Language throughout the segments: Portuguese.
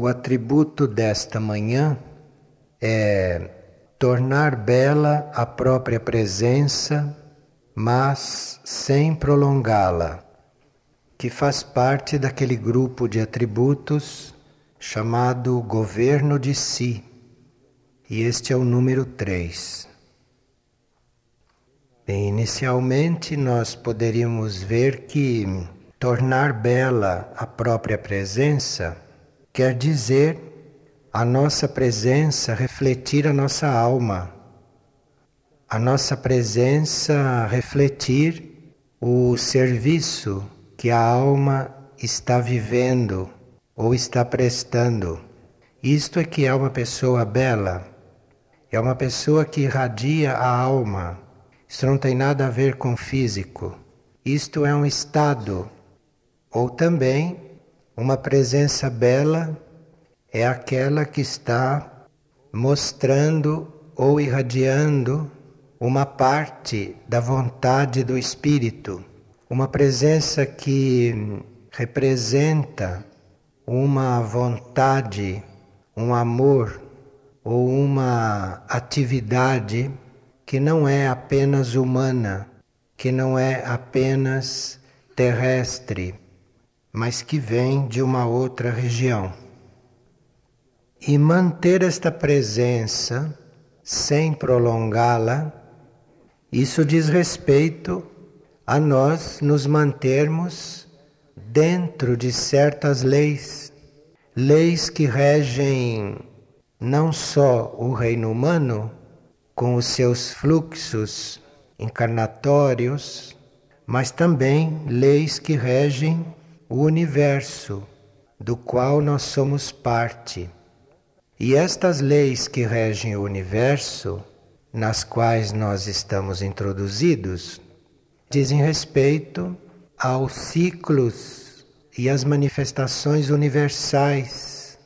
O atributo desta manhã é tornar bela a própria presença, mas sem prolongá-la, que faz parte daquele grupo de atributos chamado governo de si. E este é o número 3. Inicialmente, nós poderíamos ver que tornar bela a própria presença quer dizer a nossa presença refletir a nossa alma, a nossa presença refletir o serviço que a alma está vivendo ou está prestando. Isto é que é uma pessoa bela, é uma pessoa que irradia a alma. Isso não tem nada a ver com físico. Isto é um estado, ou também uma presença bela é aquela que está mostrando ou irradiando uma parte da vontade do Espírito, uma presença que representa uma vontade, um amor ou uma atividade que não é apenas humana, que não é apenas terrestre, mas que vem de uma outra região. E manter esta presença sem prolongá-la, isso diz respeito a nós nos mantermos dentro de certas leis, leis que regem não só o reino humano, com os seus fluxos encarnatórios, mas também leis que regem o universo, do qual nós somos parte. E estas leis que regem o universo, nas quais nós estamos introduzidos, dizem respeito aos ciclos e às manifestações universais.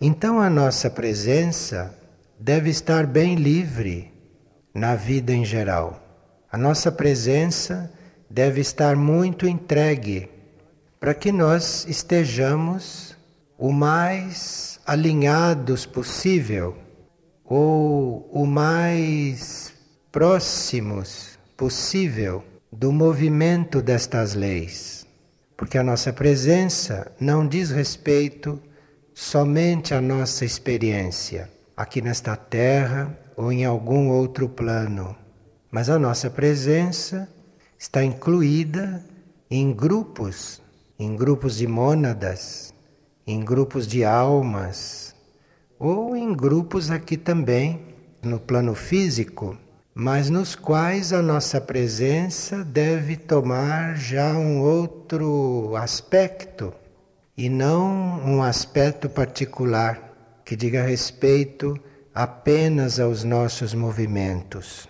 Então a nossa presença deve estar bem livre na vida em geral. A nossa presença deve estar muito entregue para que nós estejamos o mais alinhados possível ou o mais próximos possível do movimento destas leis. Porque a nossa presença não diz respeito somente à nossa experiência aqui nesta terra ou em algum outro plano, mas a nossa presença está incluída em grupos, em grupos de mônadas, em grupos de almas ou em grupos aqui também no plano físico, mas nos quais a nossa presença deve tomar já um outro aspecto e não um aspecto particular que diga respeito apenas aos nossos movimentos.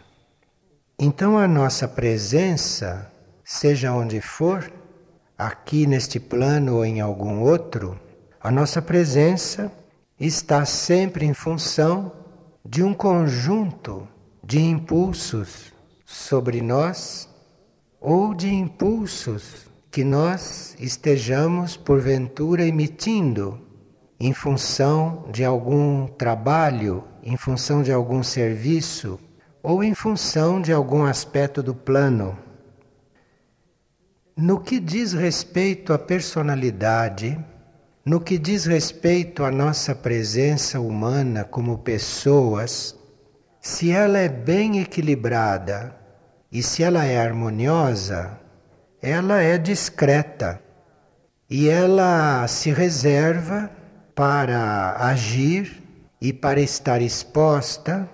Então a nossa presença, seja onde for, aqui neste plano ou em algum outro, a nossa presença está sempre em função de um conjunto de impulsos sobre nós ou de impulsos que nós estejamos porventura emitindo em função de algum trabalho, em função de algum serviço ou em função de algum aspecto do plano. No que diz respeito à personalidade, no que diz respeito à nossa presença humana como pessoas, se ela é bem equilibrada e se ela é harmoniosa, ela é discreta e ela se reserva para agir e para estar exposta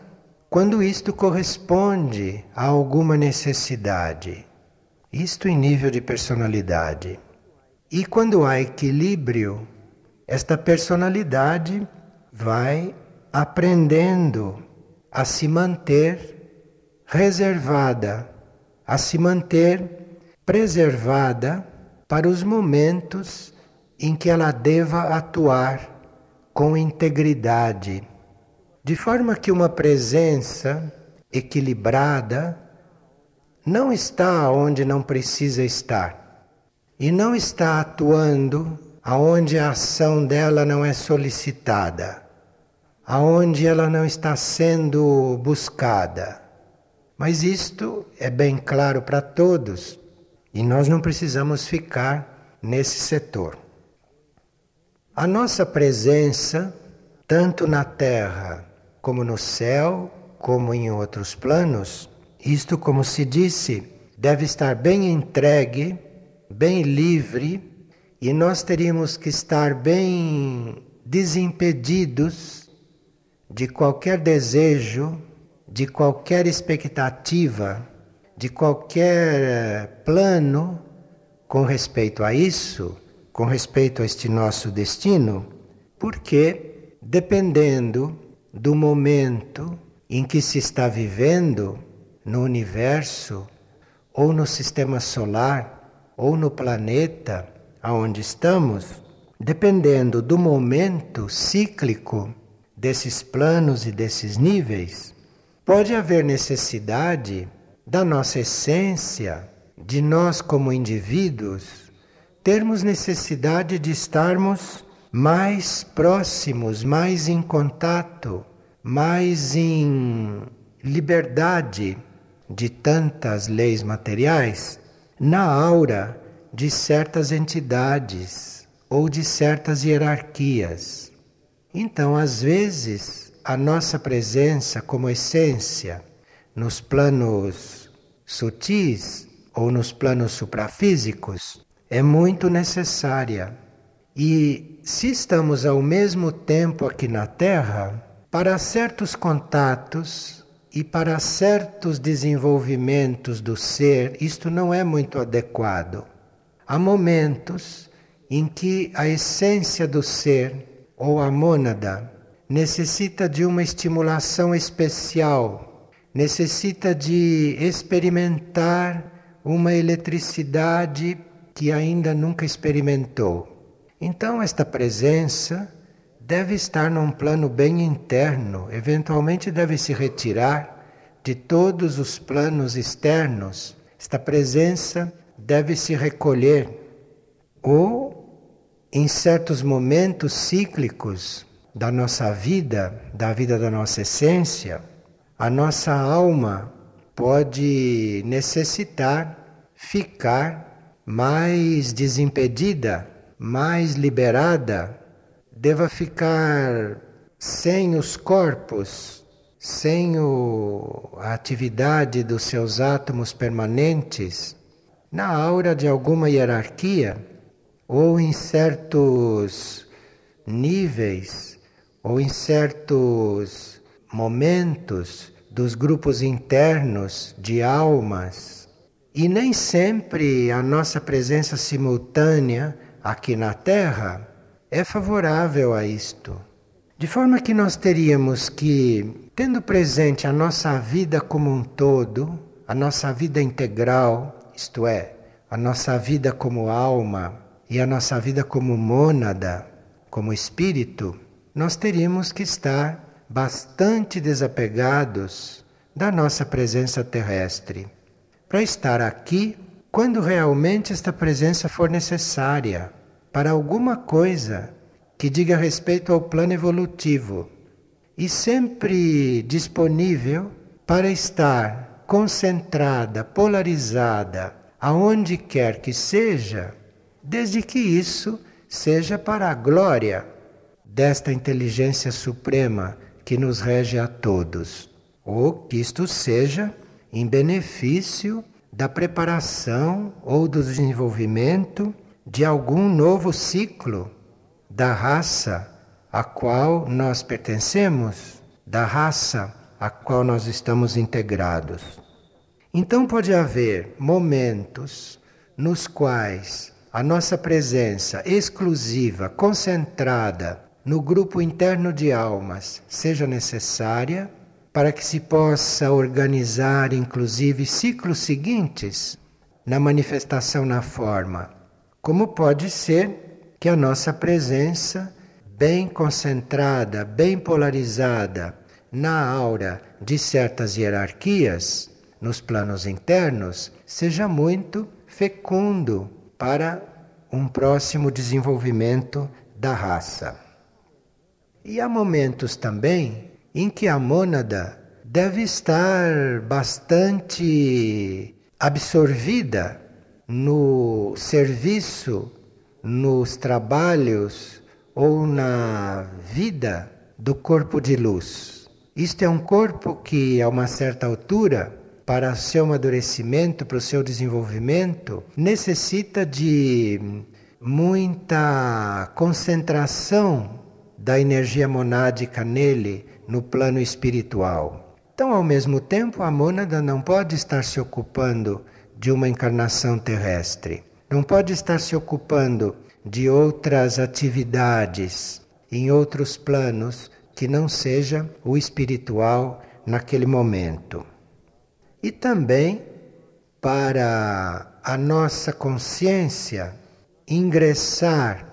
quando isto corresponde a alguma necessidade. Isto em nível de personalidade. E quando há equilíbrio, esta personalidade vai aprendendo a se manter reservada, a se manter preservada para os momentos em que ela deva atuar com integridade, de forma que uma presença equilibrada não está onde não precisa estar e não está atuando aonde a ação dela não é solicitada, aonde ela não está sendo buscada. Mas isto é bem claro para todos e nós não precisamos ficar nesse setor. A nossa presença, tanto na Terra como no céu, como em outros planos, isto, como se disse, deve estar bem entregue, bem livre, e nós teríamos que estar bem desimpedidos de qualquer desejo, de qualquer expectativa, de qualquer plano com respeito a isso, com respeito a este nosso destino, porque dependendo do momento em que se está vivendo no universo, ou no sistema solar, ou no planeta aonde estamos, dependendo do momento cíclico desses planos e desses níveis, pode haver necessidade da nossa essência, de nós como indivíduos, termos necessidade de estarmos mais próximos, mais em contato, mais em liberdade de tantas leis materiais, na aura de certas entidades ou de certas hierarquias. Então, às vezes, a nossa presença como essência nos planos sutis ou nos planos suprafísicos é muito necessária. E se estamos ao mesmo tempo aqui na Terra, para certos contatos e para certos desenvolvimentos do ser, isto não é muito adequado. Há momentos em que a essência do ser ou a mônada necessita de uma estimulação especial, necessita de experimentar uma eletricidade que ainda nunca experimentou. Então, esta presença deve estar num plano bem interno, eventualmente deve se retirar de todos os planos externos. Esta presença deve se recolher ou em certos momentos cíclicos da nossa vida, da vida da nossa essência, a nossa alma pode necessitar ficar mais desimpedida, mais liberada, deva ficar sem os corpos, sem o, a atividade dos seus átomos permanentes, na aura de alguma hierarquia, ou em certos níveis, ou em certos momentos dos grupos internos de almas. E nem sempre a nossa presença simultânea aqui na Terra é favorável a isto. De forma que nós teríamos que, tendo presente a nossa vida como um todo, a nossa vida integral, isto é, a nossa vida como alma e a nossa vida como mônada, como espírito, nós teríamos que estar bastante desapegados da nossa presença terrestre para estar aqui quando realmente esta presença for necessária para alguma coisa que diga respeito ao plano evolutivo e sempre disponível para estar concentrada, polarizada, aonde quer que seja, desde que isso seja para a glória desta inteligência suprema que nos rege a todos, ou que isto seja em benefício da preparação ou do desenvolvimento de algum novo ciclo da raça a qual nós pertencemos, da raça a qual nós estamos integrados. Então pode haver momentos nos quais a nossa presença exclusiva, concentrada no grupo interno de almas, seja necessária para que se possa organizar inclusive ciclos seguintes na manifestação na forma. Como pode ser que a nossa presença, bem concentrada, bem polarizada na aura de certas hierarquias, nos planos internos, seja muito fecundo para um próximo desenvolvimento da raça. E há momentos também em que a mônada deve estar bastante absorvida no serviço, nos trabalhos ou na vida do corpo de luz. Isto é um corpo que, a uma certa altura, para seu amadurecimento, para o seu desenvolvimento, necessita de muita concentração da energia monádica nele, no plano espiritual. Então, ao mesmo tempo, a mônada não pode estar se ocupando de uma encarnação terrestre, não pode estar se ocupando de outras atividades em outros planos que não seja o espiritual naquele momento. E também para a nossa consciência ingressar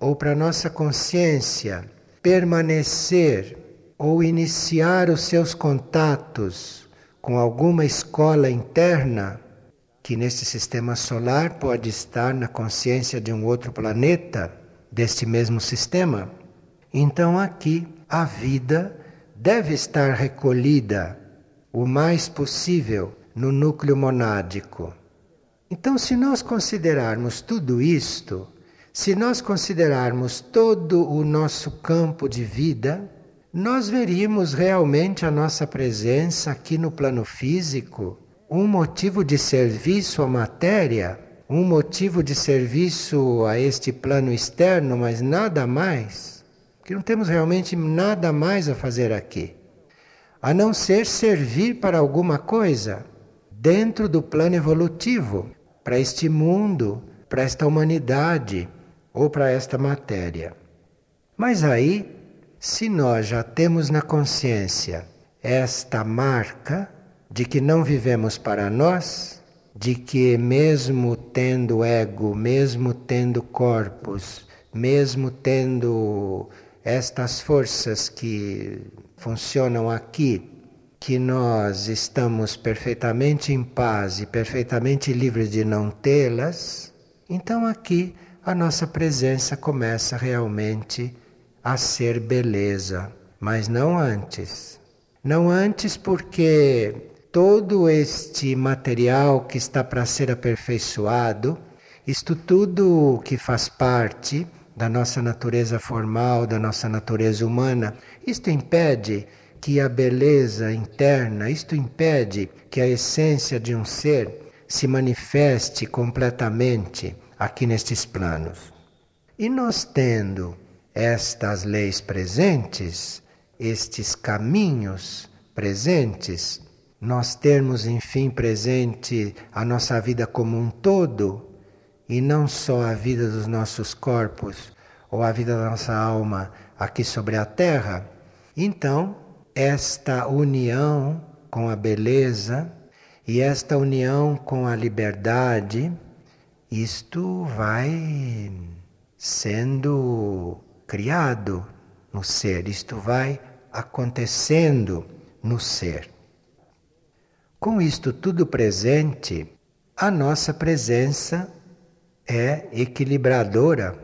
ou para a nossa consciência permanecer ou iniciar os seus contatos com alguma escola interna, que neste sistema solar pode estar na consciência de um outro planeta deste mesmo sistema, então aqui a vida deve estar recolhida o mais possível no núcleo monádico. Então, se nós considerarmos tudo isto, se nós considerarmos todo o nosso campo de vida, nós veríamos realmente a nossa presença aqui no plano físico um motivo de serviço à matéria, um motivo de serviço a este plano externo, mas nada mais. Que não temos realmente nada mais a fazer aqui, a não ser servir para alguma coisa dentro do plano evolutivo, para este mundo, para esta humanidade ou para esta matéria. Mas aí se nós já temos na consciência esta marca de que não vivemos para nós, de que mesmo tendo ego, mesmo tendo corpos, mesmo tendo estas forças que funcionam aqui, que nós estamos perfeitamente em paz e perfeitamente livres de não tê-las, então aqui a nossa presença começa realmente a ser beleza, mas não antes. Não antes, porque todo este material que está para ser aperfeiçoado, isto tudo que faz parte da nossa natureza formal, da nossa natureza humana, isto impede que a beleza interna, isto impede que a essência de um ser se manifeste completamente aqui nestes planos. E nós tendo estas leis presentes, estes caminhos presentes, nós termos enfim presente a nossa vida como um todo e não só a vida dos nossos corpos ou a vida da nossa alma aqui sobre a terra, então esta união com a beleza e esta união com a liberdade, isto vai sendo criado no ser, isto vai acontecendo no ser. Com isto tudo presente, a nossa presença é equilibradora.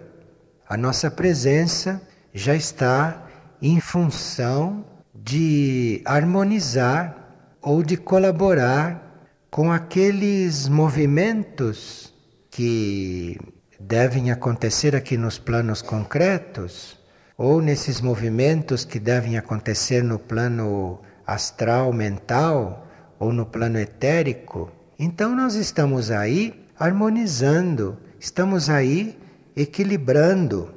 A nossa presença já está em função de harmonizar ou de colaborar com aqueles movimentos que devem acontecer aqui nos planos concretos, ou nesses movimentos que devem acontecer no plano astral, mental, ou no plano etérico, então nós estamos aí harmonizando, estamos aí equilibrando.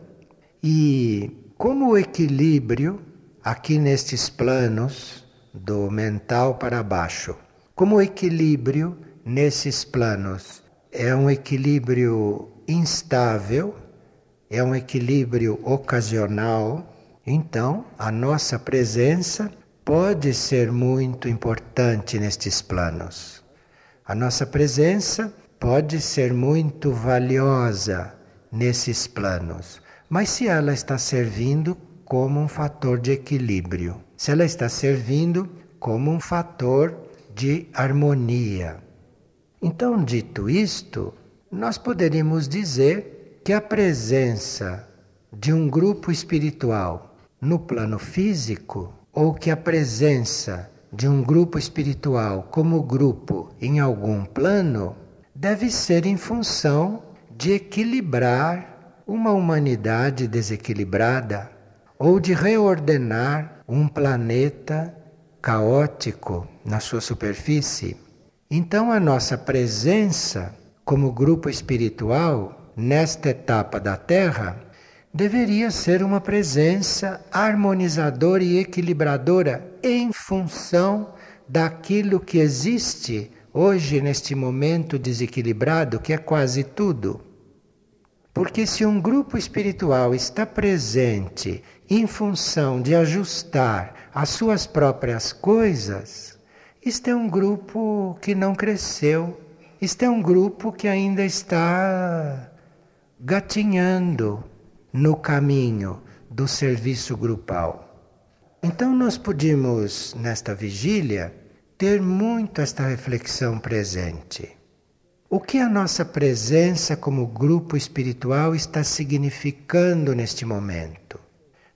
E como o equilíbrio aqui nestes planos do mental para baixo, como o equilíbrio nesses planos é um equilíbrio instável, é um equilíbrio ocasional, então a nossa presença pode ser muito importante nestes planos. A nossa presença pode ser muito valiosa nesses planos, mas se ela está servindo como um fator de equilíbrio, se ela está servindo como um fator de harmonia. Então, dito isto, nós poderíamos dizer que a presença de um grupo espiritual no plano físico ou que a presença de um grupo espiritual como grupo em algum plano deve ser em função de equilibrar uma humanidade desequilibrada ou de reordenar um planeta caótico na sua superfície. Então, a nossa presença como grupo espiritual nesta etapa da Terra deveria ser uma presença harmonizadora e equilibradora em função daquilo que existe hoje neste momento desequilibrado, que é quase tudo. Porque se um grupo espiritual está presente em função de ajustar as suas próprias coisas, isto é um grupo que não cresceu, isto é um grupo que ainda está gatinhando no caminho do serviço grupal. Então, nós podíamos, nesta vigília, ter muito esta reflexão presente. O que a nossa presença como grupo espiritual está significando neste momento?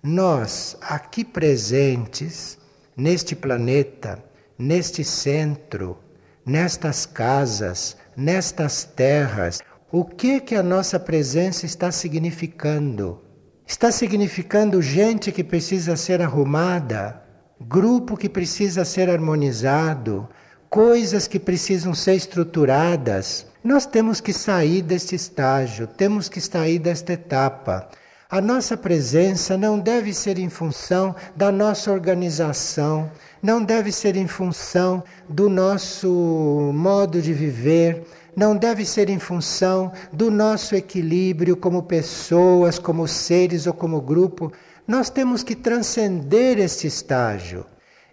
Nós, aqui presentes, neste planeta, neste centro, nestas casas, nestas terras, o que que a nossa presença está significando? Está significando gente que precisa ser arrumada, grupo que precisa ser harmonizado, coisas que precisam ser estruturadas. Nós temos que sair deste estágio, temos que sair desta etapa. A nossa presença não deve ser em função da nossa organização, não deve ser em função do nosso modo de viver, não deve ser em função do nosso equilíbrio como pessoas, como seres ou como grupo. Nós temos que transcender este estágio.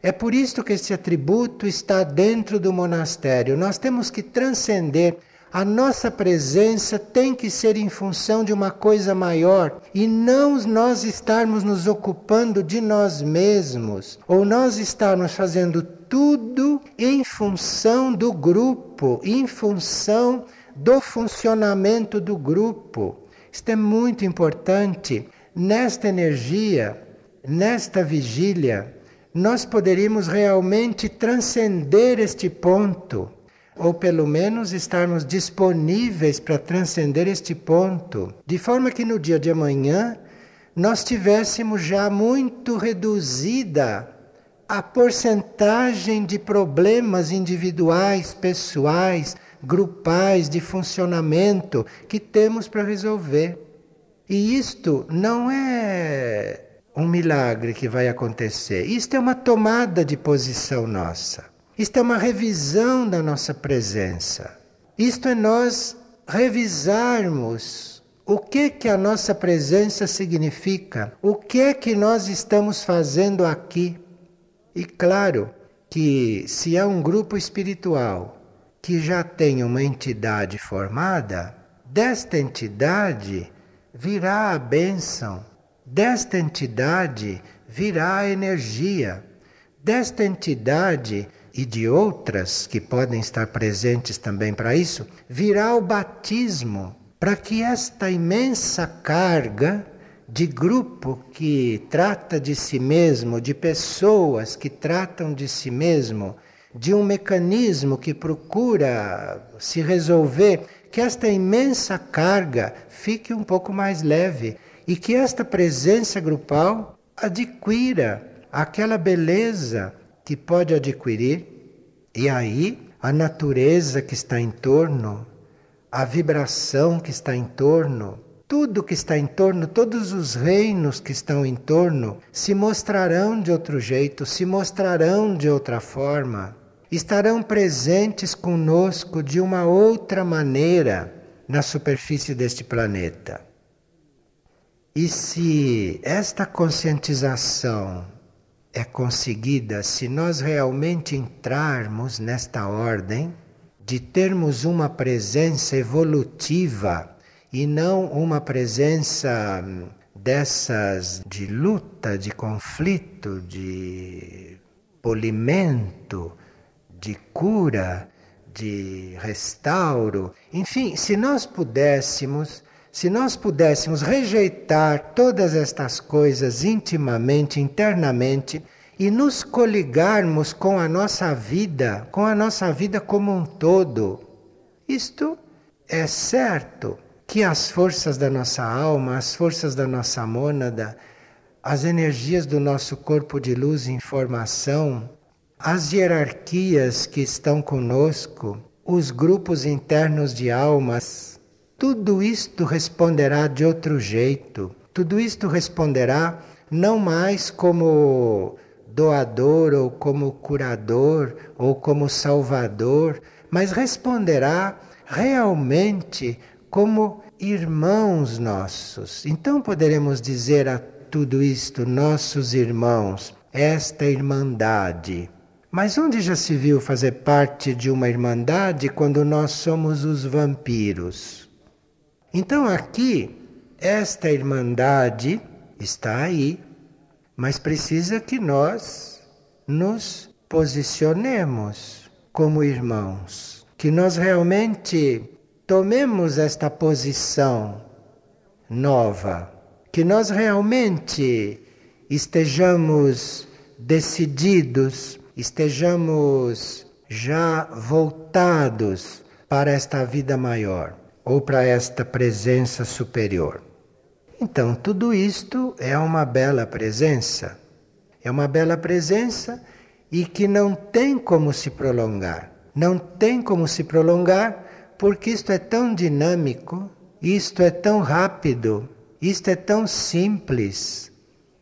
É por isso que este atributo está dentro do monastério. Nós temos que transcender. A nossa presença tem que ser em função de uma coisa maior e não nós estarmos nos ocupando de nós mesmos ou nós estarmos fazendo tudo em função do grupo, em função do funcionamento do grupo. Isto é muito importante. Nesta energia, nesta vigília, nós poderíamos realmente transcender este ponto, ou pelo menos estarmos disponíveis para transcender este ponto, de forma que no dia de amanhã nós tivéssemos já muito reduzida a porcentagem de problemas individuais, pessoais, grupais, de funcionamento que temos para resolver. E isto não é um milagre que vai acontecer, isto é uma tomada de posição nossa. Isto é uma revisão da nossa presença. Isto é nós revisarmos o que que a nossa presença significa, o que é que nós estamos fazendo aqui. E claro que se há um grupo espiritual que já tem uma entidade formada, desta entidade virá a bênção, desta entidade virá a energia, desta entidade e de outras que podem estar presentes também para isso, virá o batismo, para que esta imensa carga de grupo que trata de si mesmo, de pessoas que tratam de si mesmo, de um mecanismo que procura se resolver, que esta imensa carga fique um pouco mais leve e que esta presença grupal adquira aquela beleza que pode adquirir, e aí a natureza que está em torno, a vibração que está em torno, tudo que está em torno, todos os reinos que estão em torno, se mostrarão de outro jeito, se mostrarão de outra forma, estarão presentes conosco de uma outra maneira na superfície deste planeta. E se esta conscientização é conseguida, se nós realmente entrarmos nesta ordem de termos uma presença evolutiva e não uma presença dessas de luta, de conflito, de polimento, de cura, de restauro. Enfim, se nós pudéssemos se nós pudéssemos rejeitar todas estas coisas intimamente, internamente, e nos coligarmos com a nossa vida, com a nossa vida como um todo, isto é certo que as forças da nossa alma, as forças da nossa mônada, as energias do nosso corpo de luz e informação, as hierarquias que estão conosco, os grupos internos de almas, tudo isto responderá de outro jeito. Tudo isto responderá não mais como doador ou como curador ou como salvador, mas responderá realmente como irmãos nossos. Então poderemos dizer a tudo isto, nossos irmãos, esta irmandade. Mas onde já se viu fazer parte de uma irmandade quando nós somos os vampiros? Então aqui, esta irmandade está aí, mas precisa que nós nos posicionemos como irmãos, que nós realmente tomemos esta posição nova que nós realmente estejamos decididos, estejamos já voltados para esta vida maior ou para esta presença superior. Então, tudo isto é uma bela presença. É uma bela presença e que não tem como se prolongar. Não tem como se prolongar porque isto é tão dinâmico, isto é tão rápido, isto é tão simples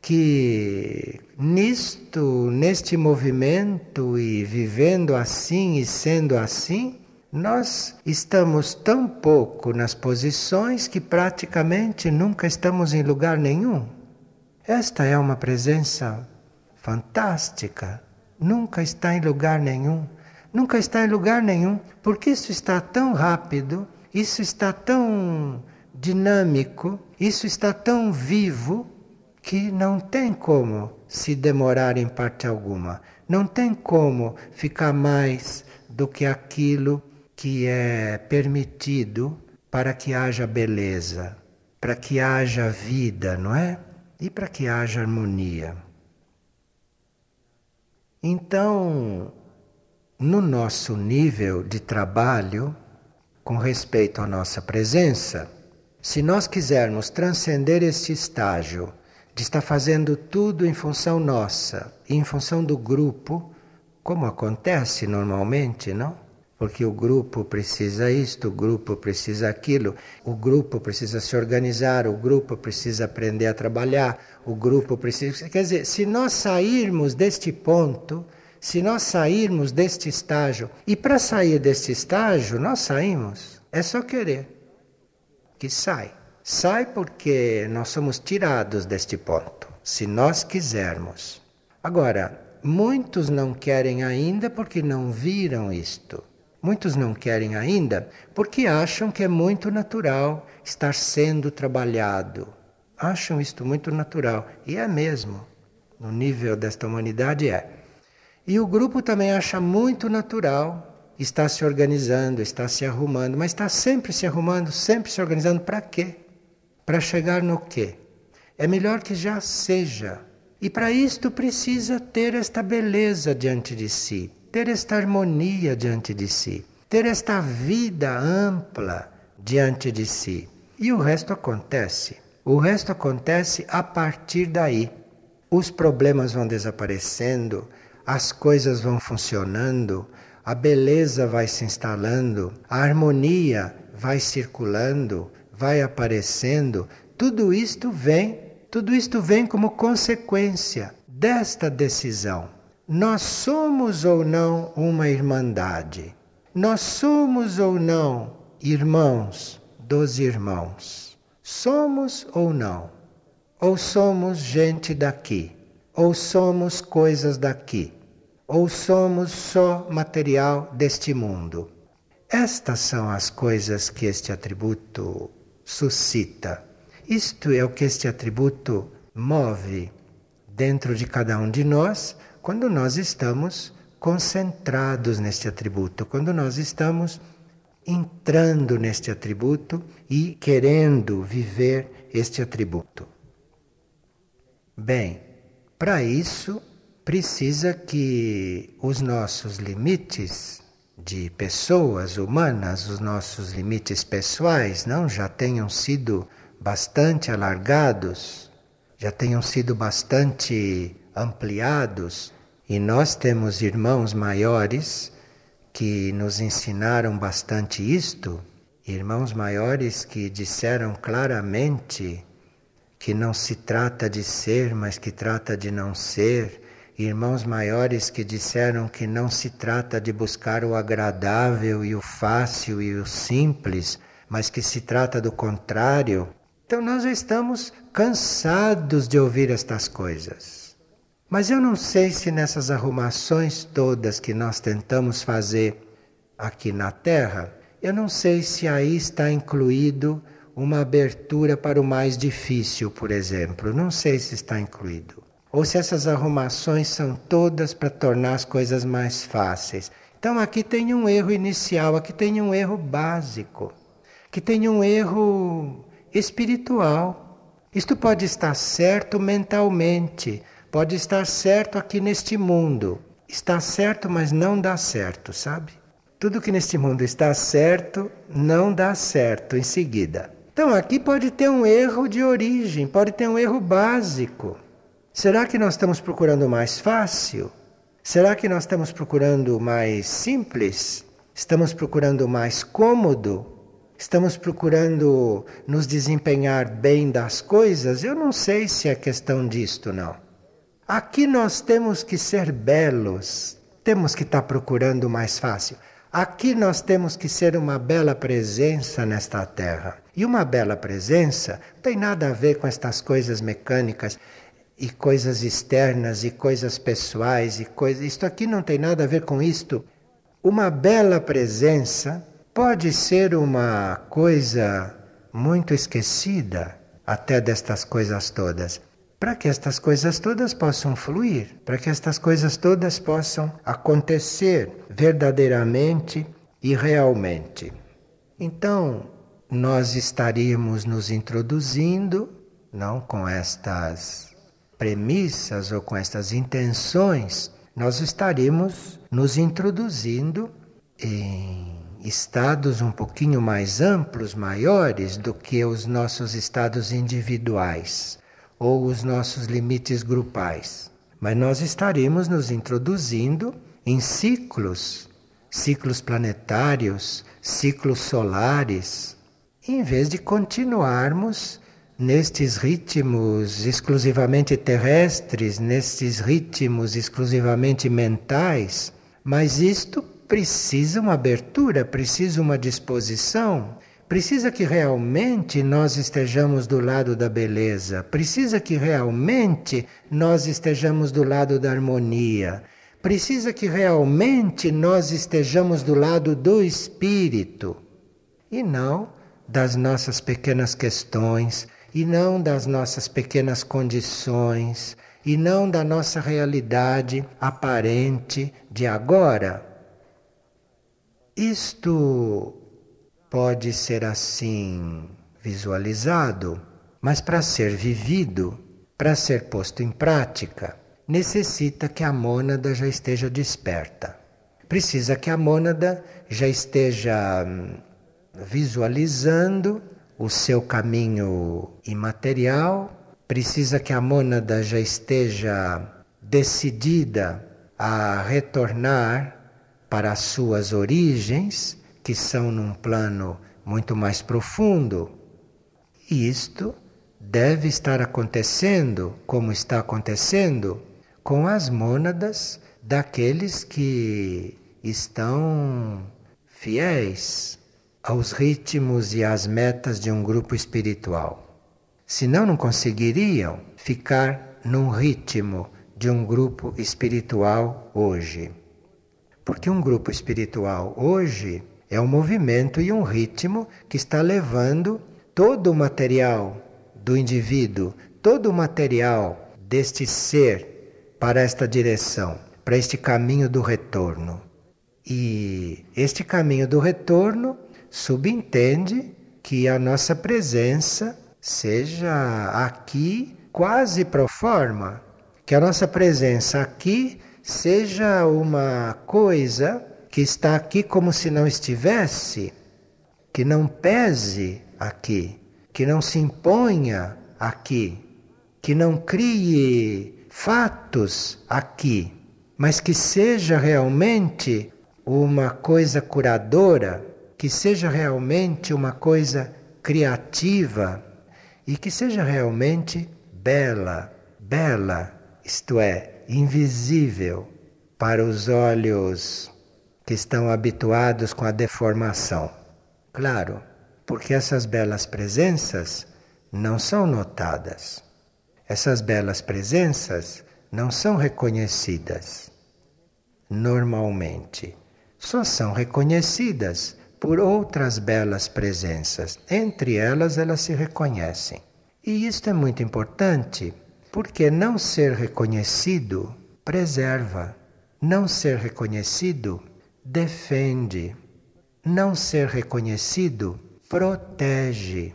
que nisto, neste movimento e vivendo assim e sendo assim, nós estamos tão pouco nas posições que praticamente nunca estamos em lugar nenhum. Esta é uma presença fantástica. Nunca está em lugar nenhum. Nunca está em lugar nenhum, porque isso está tão rápido, isso está tão dinâmico, isso está tão vivo que não tem como se demorar em parte alguma. Não tem como ficar mais do que aquilo que é permitido para que haja beleza, para que haja vida, não é? E para que haja harmonia. Então, no nosso nível de trabalho, com respeito à nossa presença, se nós quisermos transcender este estágio de estar fazendo tudo em função nossa e em função do grupo, como acontece normalmente, não? Porque o grupo precisa isto, o grupo precisa aquilo, o grupo precisa se organizar, o grupo precisa aprender a trabalhar, o grupo precisa. Quer dizer, se nós sairmos deste ponto, se nós sairmos deste estágio, e para sair deste estágio, nós saímos, é só querer que sai. Sai porque nós somos tirados deste ponto, se nós quisermos. Agora, muitos não querem ainda porque não viram isto. Muitos não querem ainda porque acham que é muito natural estar sendo trabalhado. Acham isto muito natural. E é mesmo. No nível desta humanidade é. E o grupo também acha muito natural está se organizando, está se arrumando, mas está sempre se arrumando, sempre se organizando para quê? Para chegar no quê? É melhor que já seja. E para isto precisa ter esta beleza diante de si, ter esta harmonia diante de si, ter esta vida ampla diante de si. E o resto acontece. O resto acontece a partir daí. Os problemas vão desaparecendo, as coisas vão funcionando, a beleza vai se instalando, a harmonia vai circulando, vai aparecendo, tudo isto vem, tudo isto vem como consequência desta decisão. Nós somos ou não uma irmandade? Nós somos ou não irmãos dos irmãos? Somos ou não? Ou somos gente daqui? Ou somos coisas daqui? Ou somos só material deste mundo? Estas são as coisas que este atributo suscita. Isto é o que este atributo move dentro de cada um de nós quando nós estamos concentrados neste atributo, quando nós estamos entrando neste atributo e querendo viver este atributo. Bem, para isso precisa que os nossos limites de pessoas humanas, os nossos limites pessoais, não já tenham sido bastante alargados, já tenham sido bastante ampliados, e nós temos irmãos maiores que nos ensinaram bastante isto, irmãos maiores que disseram claramente que não se trata de ser, mas que trata de não ser, irmãos maiores que disseram que não se trata de buscar o agradável e o fácil e o simples, mas que se trata do contrário. Então nós já estamos cansados de ouvir estas coisas. Mas eu não sei se nessas arrumações todas que nós tentamos fazer aqui na Terra, eu não sei se aí está incluído uma abertura para o mais difícil, por exemplo. Não sei se está incluído ou se essas arrumações são todas para tornar as coisas mais fáceis. Então aqui tem um erro inicial, aqui tem um erro básico, que tem um erro espiritual. Isto pode estar certo mentalmente, pode estar certo aqui neste mundo. Está certo, mas não dá certo, sabe? Tudo que neste mundo está certo não dá certo em seguida. Então aqui pode ter um erro de origem, pode ter um erro básico. Será que nós estamos procurando mais fácil? Será que nós estamos procurando mais simples? Estamos procurando mais cômodo? Estamos procurando nos desempenhar bem das coisas? Eu não sei se é questão disto, não. Aqui nós temos que ser belos, temos que estar procurando mais fácil. Aqui nós temos que ser uma bela presença nesta terra. E uma bela presença não tem nada a ver com estas coisas mecânicas e coisas externas e coisas pessoais e coisas. Isto aqui não tem nada a ver com isto. Uma bela presença pode ser uma coisa muito esquecida até destas coisas todas. Para que estas coisas todas possam fluir, para que estas coisas todas possam acontecer verdadeiramente e realmente. Então, nós estaríamos nos introduzindo, não com estas premissas ou com estas intenções, nós estaremos nos introduzindo em estados um pouquinho mais amplos, maiores do que os nossos estados individuais ou os nossos limites grupais. Mas nós estaremos nos introduzindo em ciclos, ciclos planetários, ciclos solares, em vez de continuarmos nestes ritmos exclusivamente terrestres, nestes ritmos exclusivamente mentais, mas isto precisa uma abertura, precisa uma disposição, precisa que realmente nós estejamos do lado da beleza, precisa que realmente nós estejamos do lado da harmonia, precisa que realmente nós estejamos do lado do espírito. E não das nossas pequenas questões e não das nossas pequenas condições, e não da nossa realidade aparente de agora. Isto pode ser assim visualizado, mas para ser vivido, para ser posto em prática, necessita que a mônada já esteja desperta. Precisa que a mônada já esteja hum, visualizando o seu caminho imaterial, precisa que a mônada já esteja decidida a retornar para as suas origens, que são num plano muito mais profundo. E isto deve estar acontecendo, como está acontecendo, com as mônadas daqueles que estão fiéis aos ritmos e às metas de um grupo espiritual. Senão, não conseguiriam ficar num ritmo de um grupo espiritual hoje. Porque um grupo espiritual hoje é um movimento e um ritmo que está levando todo o material do indivíduo, todo o material deste ser para esta direção, para este caminho do retorno. E este caminho do retorno subentende que a nossa presença seja aqui quase pro forma, que a nossa presença aqui seja uma coisa que está aqui como se não estivesse, que não pese aqui, que não se imponha aqui, que não crie fatos aqui, mas que seja realmente uma coisa curadora, que seja realmente uma coisa criativa e que seja realmente bela, bela, isto é, invisível para os olhos que estão habituados com a deformação. Claro, porque essas belas presenças não são notadas. Essas belas presenças não são reconhecidas normalmente. Só são reconhecidas por outras belas presenças. Entre elas, elas se reconhecem. E isto é muito importante, porque não ser reconhecido preserva, não ser reconhecido defende, não ser reconhecido protege,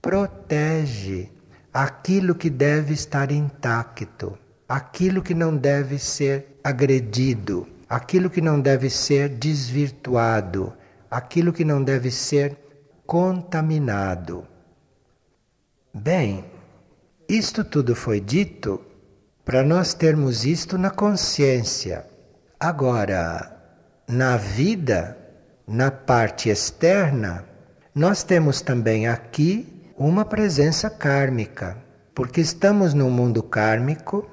protege aquilo que deve estar intacto, aquilo que não deve ser agredido, aquilo que não deve ser desvirtuado, aquilo que não deve ser contaminado. Bem, isto tudo foi dito para nós termos isto na consciência. Agora, na vida, na parte externa, nós temos também aqui uma presença kármica, porque estamos no mundo kármico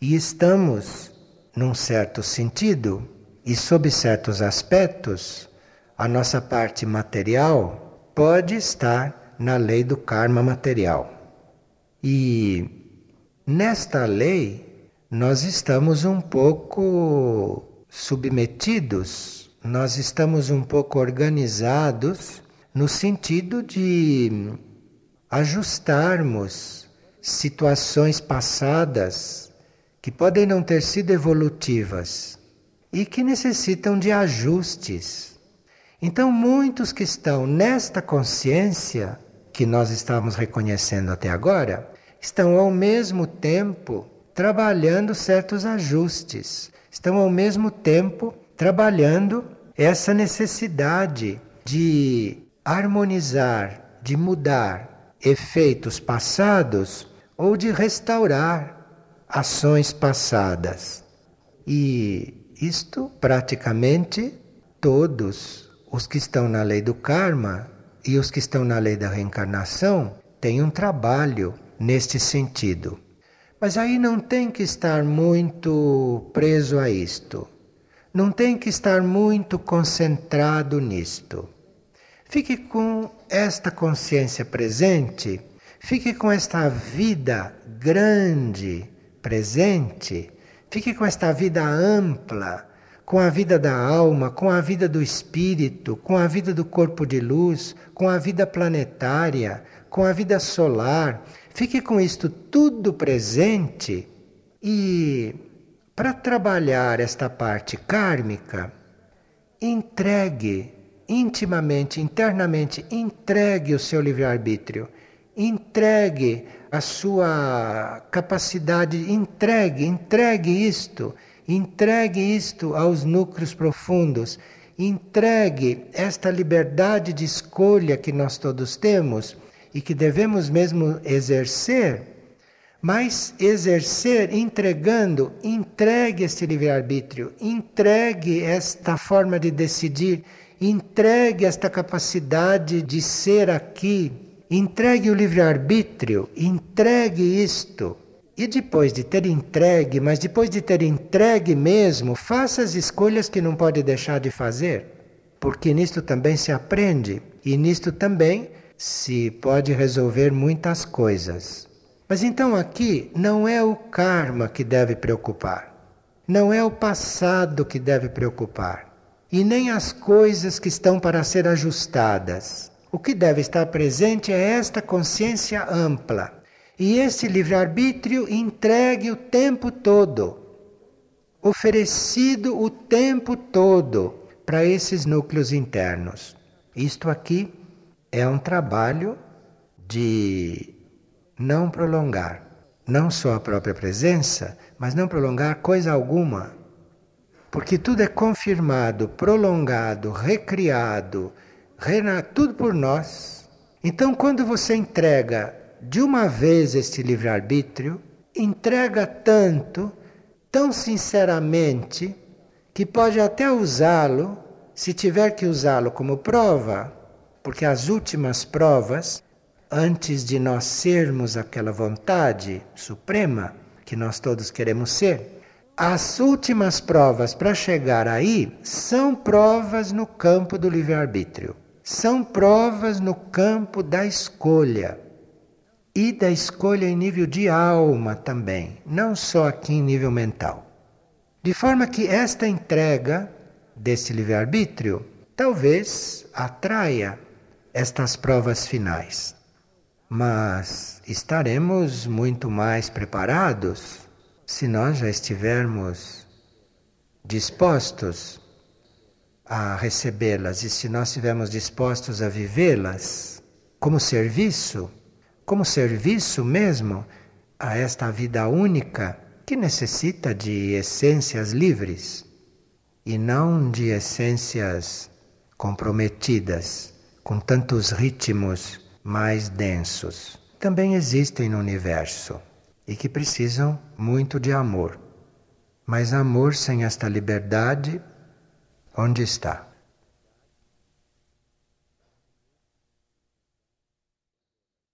e estamos, num certo sentido e sob certos aspectos, a nossa parte material pode estar na lei do karma material. E nesta lei nós estamos um pouco submetidos, nós estamos um pouco organizados no sentido de ajustarmos situações passadas que podem não ter sido evolutivas e que necessitam de ajustes então, muitos que estão nesta consciência que nós estamos reconhecendo até agora, estão ao mesmo tempo trabalhando certos ajustes, estão ao mesmo tempo trabalhando essa necessidade de harmonizar, de mudar efeitos passados ou de restaurar ações passadas. E isto praticamente todos os que estão na lei do karma e os que estão na lei da reencarnação têm um trabalho neste sentido. Mas aí não tem que estar muito preso a isto. Não tem que estar muito concentrado nisto. Fique com esta consciência presente, fique com esta vida grande presente, fique com esta vida ampla com a vida da alma, com a vida do espírito, com a vida do corpo de luz, com a vida planetária, com a vida solar. Fique com isto tudo presente e, para trabalhar esta parte kármica, entregue intimamente, internamente, entregue o seu livre-arbítrio, entregue a sua capacidade, entregue, entregue isto Entregue isto aos núcleos profundos. Entregue esta liberdade de escolha que nós todos temos e que devemos mesmo exercer, mas exercer entregando, entregue este livre-arbítrio, entregue esta forma de decidir, entregue esta capacidade de ser aqui, entregue o livre-arbítrio, entregue isto. E depois de ter entregue, mas depois de ter entregue mesmo, faça as escolhas que não pode deixar de fazer, porque nisto também se aprende e nisto também se pode resolver muitas coisas. Mas então aqui não é o karma que deve preocupar, não é o passado que deve preocupar, e nem as coisas que estão para ser ajustadas. O que deve estar presente é esta consciência ampla e esse livre-arbítrio entregue o tempo todo, oferecido o tempo todo para esses núcleos internos. Isto aqui é um trabalho de não prolongar não só a própria presença, mas não prolongar coisa alguma. Porque tudo é confirmado, prolongado, recriado, tudo por nós. Então, quando você entrega de uma vez este livre-arbítrio, entrega tanto, tão sinceramente, que pode até usá-lo, se tiver que usá-lo como prova, porque as últimas provas, antes de nós sermos aquela vontade suprema que nós todos queremos ser, as últimas provas para chegar aí são provas no campo do livre-arbítrio, são provas no campo da escolha e da escolha em nível de alma também, não só aqui em nível mental. De forma que esta entrega desse livre-arbítrio talvez atraia estas provas finais. Mas estaremos muito mais preparados se nós já estivermos dispostos a recebê-las e se nós estivermos dispostos a vivê-las como serviço, como serviço mesmo a esta vida única que necessita de essências livres e não de essências comprometidas com tantos ritmos mais densos. Também existem no universo e que precisam muito de amor. Mas amor sem esta liberdade, onde está?